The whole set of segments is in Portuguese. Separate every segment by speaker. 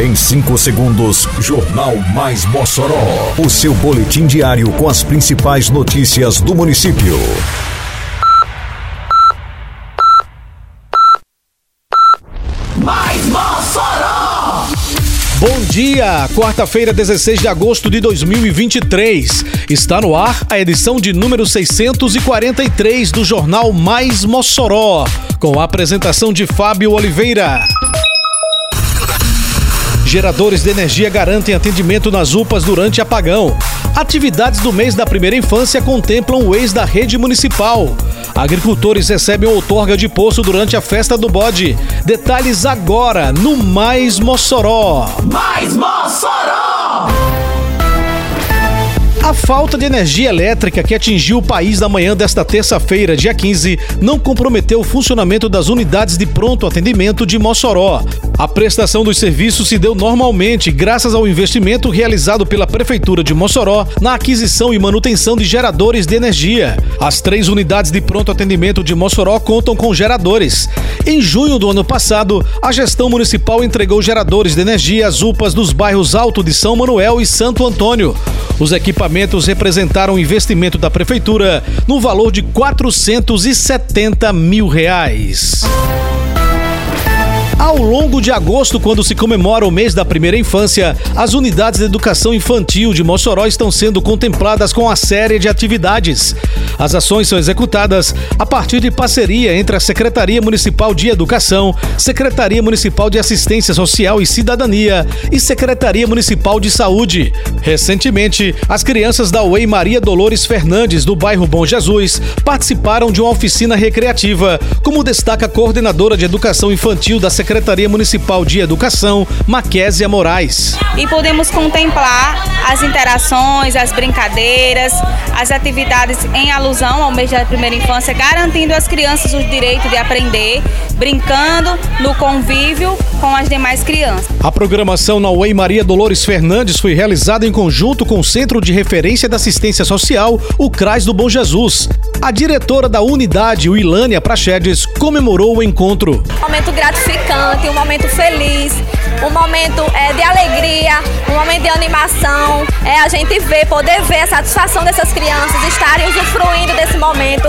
Speaker 1: Em 5 segundos, Jornal Mais Mossoró. O seu boletim diário com as principais notícias do município.
Speaker 2: Mais Mossoró!
Speaker 3: Bom dia, quarta-feira, 16 de agosto de 2023. Está no ar a edição de número 643 do Jornal Mais Mossoró, com a apresentação de Fábio Oliveira. Geradores de energia garantem atendimento nas UPAs durante apagão. Atividades do mês da primeira infância contemplam o ex da rede municipal. Agricultores recebem outorga de poço durante a festa do bode. Detalhes agora no Mais Mossoró.
Speaker 2: Mais Mossoró!
Speaker 3: A falta de energia elétrica que atingiu o país na manhã desta terça-feira, dia 15, não comprometeu o funcionamento das unidades de pronto atendimento de Mossoró. A prestação dos serviços se deu normalmente graças ao investimento realizado pela Prefeitura de Mossoró na aquisição e manutenção de geradores de energia. As três unidades de pronto atendimento de Mossoró contam com geradores. Em junho do ano passado, a gestão municipal entregou geradores de energia às UPAs dos bairros Alto de São Manuel e Santo Antônio. Os equipamentos representaram um investimento da prefeitura no valor de 470 mil reais. Ao longo de agosto, quando se comemora o mês da primeira infância, as unidades de educação infantil de Mossoró estão sendo contempladas com a série de atividades. As ações são executadas a partir de parceria entre a Secretaria Municipal de Educação, Secretaria Municipal de Assistência Social e Cidadania e Secretaria Municipal de Saúde. Recentemente, as crianças da UEI Maria Dolores Fernandes, do bairro Bom Jesus, participaram de uma oficina recreativa, como destaca a coordenadora de Educação Infantil da Secretaria Secretaria Municipal de Educação, Maquésia Moraes.
Speaker 4: E podemos contemplar as interações, as brincadeiras, as atividades em alusão ao mês da primeira infância, garantindo às crianças o direito de aprender, brincando no convívio com as demais crianças.
Speaker 3: A programação na UEI Maria Dolores Fernandes foi realizada em conjunto com o Centro de Referência da Assistência Social, o CRAS do Bom Jesus. A diretora da unidade, Wilânia Prachedes, comemorou o encontro.
Speaker 5: Momento gratificante, um momento feliz, um momento é, de alegria, um momento de animação. É a gente ver, poder ver a satisfação dessas crianças estarem usufruindo desse momento.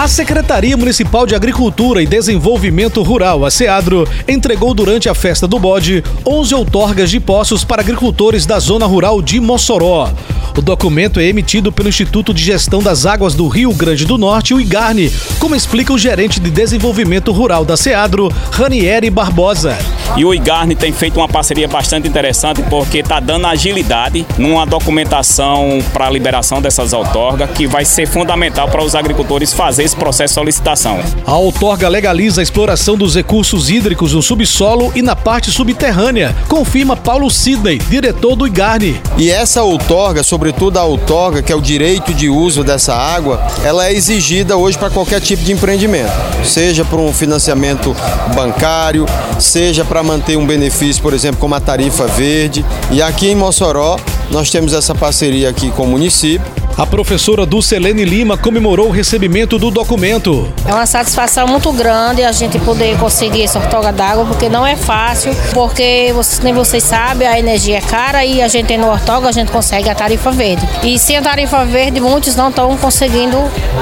Speaker 3: A Secretaria Municipal de Agricultura e Desenvolvimento Rural, a SEADRO, entregou durante a festa do bode 11 outorgas de poços para agricultores da zona rural de Mossoró. O documento é emitido pelo Instituto de Gestão das Águas do Rio Grande do Norte, o IGARNE, como explica o gerente de desenvolvimento rural da SEADRO, Ranieri Barbosa.
Speaker 6: E o IGARNE tem feito uma parceria bastante interessante porque está dando agilidade numa documentação para a liberação dessas outorgas, que vai ser fundamental para os agricultores fazer esse processo de solicitação.
Speaker 3: A outorga legaliza a exploração dos recursos hídricos no subsolo e na parte subterrânea, confirma Paulo Sidney, diretor do IGARNE.
Speaker 7: E essa outorga, sobretudo a outorga, que é o direito de uso dessa água, ela é exigida hoje para qualquer tipo de empreendimento, seja para um financiamento bancário, seja para manter um benefício, por exemplo, como a tarifa verde. E aqui em Mossoró, nós temos essa parceria aqui com o município
Speaker 3: a professora Dulcelene Lima comemorou o recebimento do documento.
Speaker 8: É uma satisfação muito grande a gente poder conseguir essa ortoga d'água, porque não é fácil, porque nem vocês sabem, a energia é cara e a gente tendo ortoga, a gente consegue a tarifa verde. E sem a tarifa verde, muitos não estão conseguindo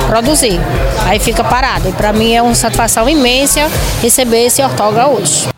Speaker 8: produzir. Aí fica parado. E para mim é uma satisfação imensa receber esse ortoga hoje.